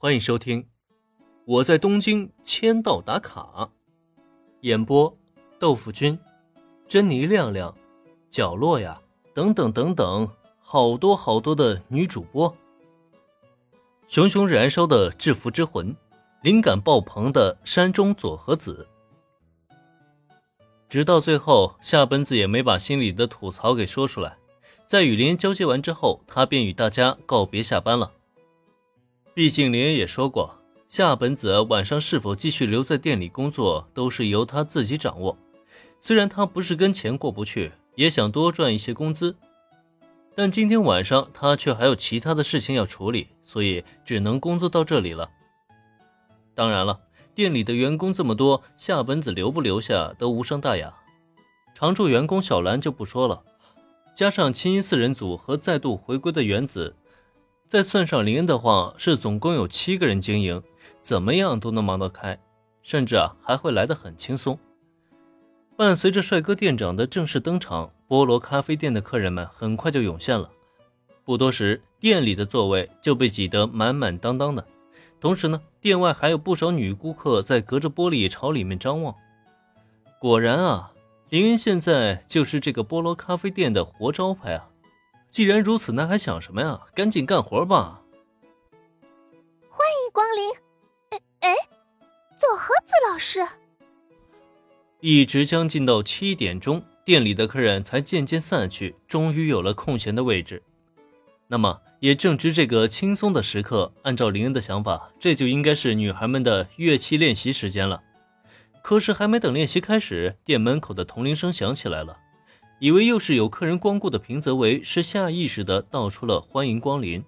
欢迎收听《我在东京签到打卡》，演播：豆腐君、珍妮亮亮、角落呀，等等等等，好多好多的女主播。熊熊燃烧的制服之魂，灵感爆棚的山中佐和子。直到最后，夏本子也没把心里的吐槽给说出来。在与林交接完之后，他便与大家告别下班了。毕竟林也说过，夏本子晚上是否继续留在店里工作，都是由他自己掌握。虽然他不是跟钱过不去，也想多赚一些工资，但今天晚上他却还有其他的事情要处理，所以只能工作到这里了。当然了，店里的员工这么多，夏本子留不留下都无伤大雅。常驻员工小兰就不说了，加上青音四人组和再度回归的原子。再算上林恩的话，是总共有七个人经营，怎么样都能忙得开，甚至啊还会来得很轻松。伴随着帅哥店长的正式登场，菠萝咖啡店的客人们很快就涌现了。不多时，店里的座位就被挤得满满当当的。同时呢，店外还有不少女顾客在隔着玻璃朝里面张望。果然啊，林恩现在就是这个菠萝咖啡店的活招牌啊！既然如此，那还想什么呀？赶紧干活吧！欢迎光临。哎哎，左和子老师。一直将近到七点钟，店里的客人才渐渐散去，终于有了空闲的位置。那么，也正值这个轻松的时刻，按照林恩的想法，这就应该是女孩们的乐器练习时间了。可是，还没等练习开始，店门口的铜铃声响起来了。以为又是有客人光顾的平泽唯，是下意识的道出了欢迎光临。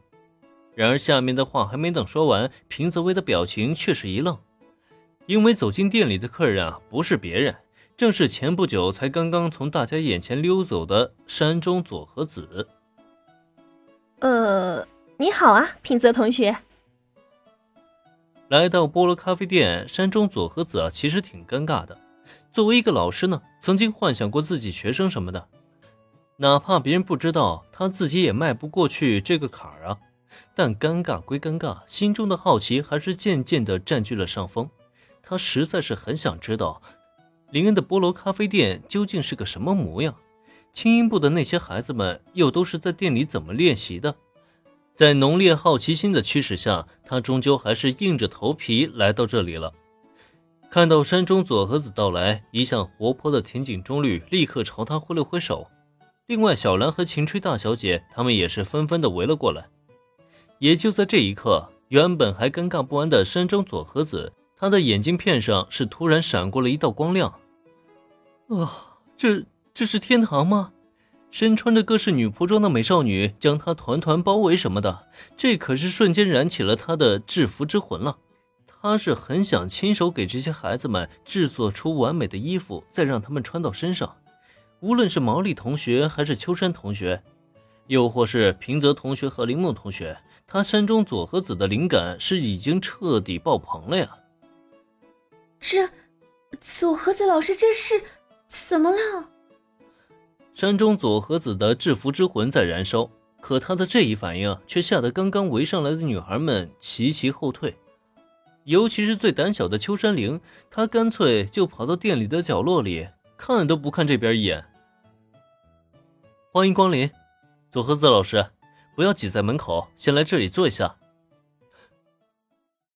然而下面的话还没等说完，平泽唯的表情却是一愣，因为走进店里的客人啊，不是别人，正是前不久才刚刚从大家眼前溜走的山中佐和子。呃，你好啊，平泽同学。来到菠萝咖啡店，山中佐和子啊，其实挺尴尬的。作为一个老师呢，曾经幻想过自己学生什么的，哪怕别人不知道，他自己也迈不过去这个坎儿啊。但尴尬归尴尬，心中的好奇还是渐渐的占据了上风。他实在是很想知道，林恩的菠萝咖啡店究竟是个什么模样，轻音部的那些孩子们又都是在店里怎么练习的。在浓烈好奇心的驱使下，他终究还是硬着头皮来到这里了。看到山中佐和子到来，一向活泼的田井中律立刻朝他挥了挥手。另外，小兰和晴吹大小姐他们也是纷纷的围了过来。也就在这一刻，原本还尴尬不安的山中佐和子，他的眼镜片上是突然闪过了一道光亮。啊，这这是天堂吗？身穿着各式女仆装的美少女将他团团包围什么的，这可是瞬间燃起了他的制服之魂了。他是很想亲手给这些孩子们制作出完美的衣服，再让他们穿到身上。无论是毛利同学，还是秋山同学，又或是平泽同学和铃木同学，他山中佐和子的灵感是已经彻底爆棚了呀！这，佐和子老师这是怎么了？山中佐和子的制服之魂在燃烧，可他的这一反应却吓得刚刚围上来的女孩们齐齐后退。尤其是最胆小的秋山玲，她干脆就跑到店里的角落里，看都不看这边一眼。欢迎光临，佐和子老师，不要挤在门口，先来这里坐一下。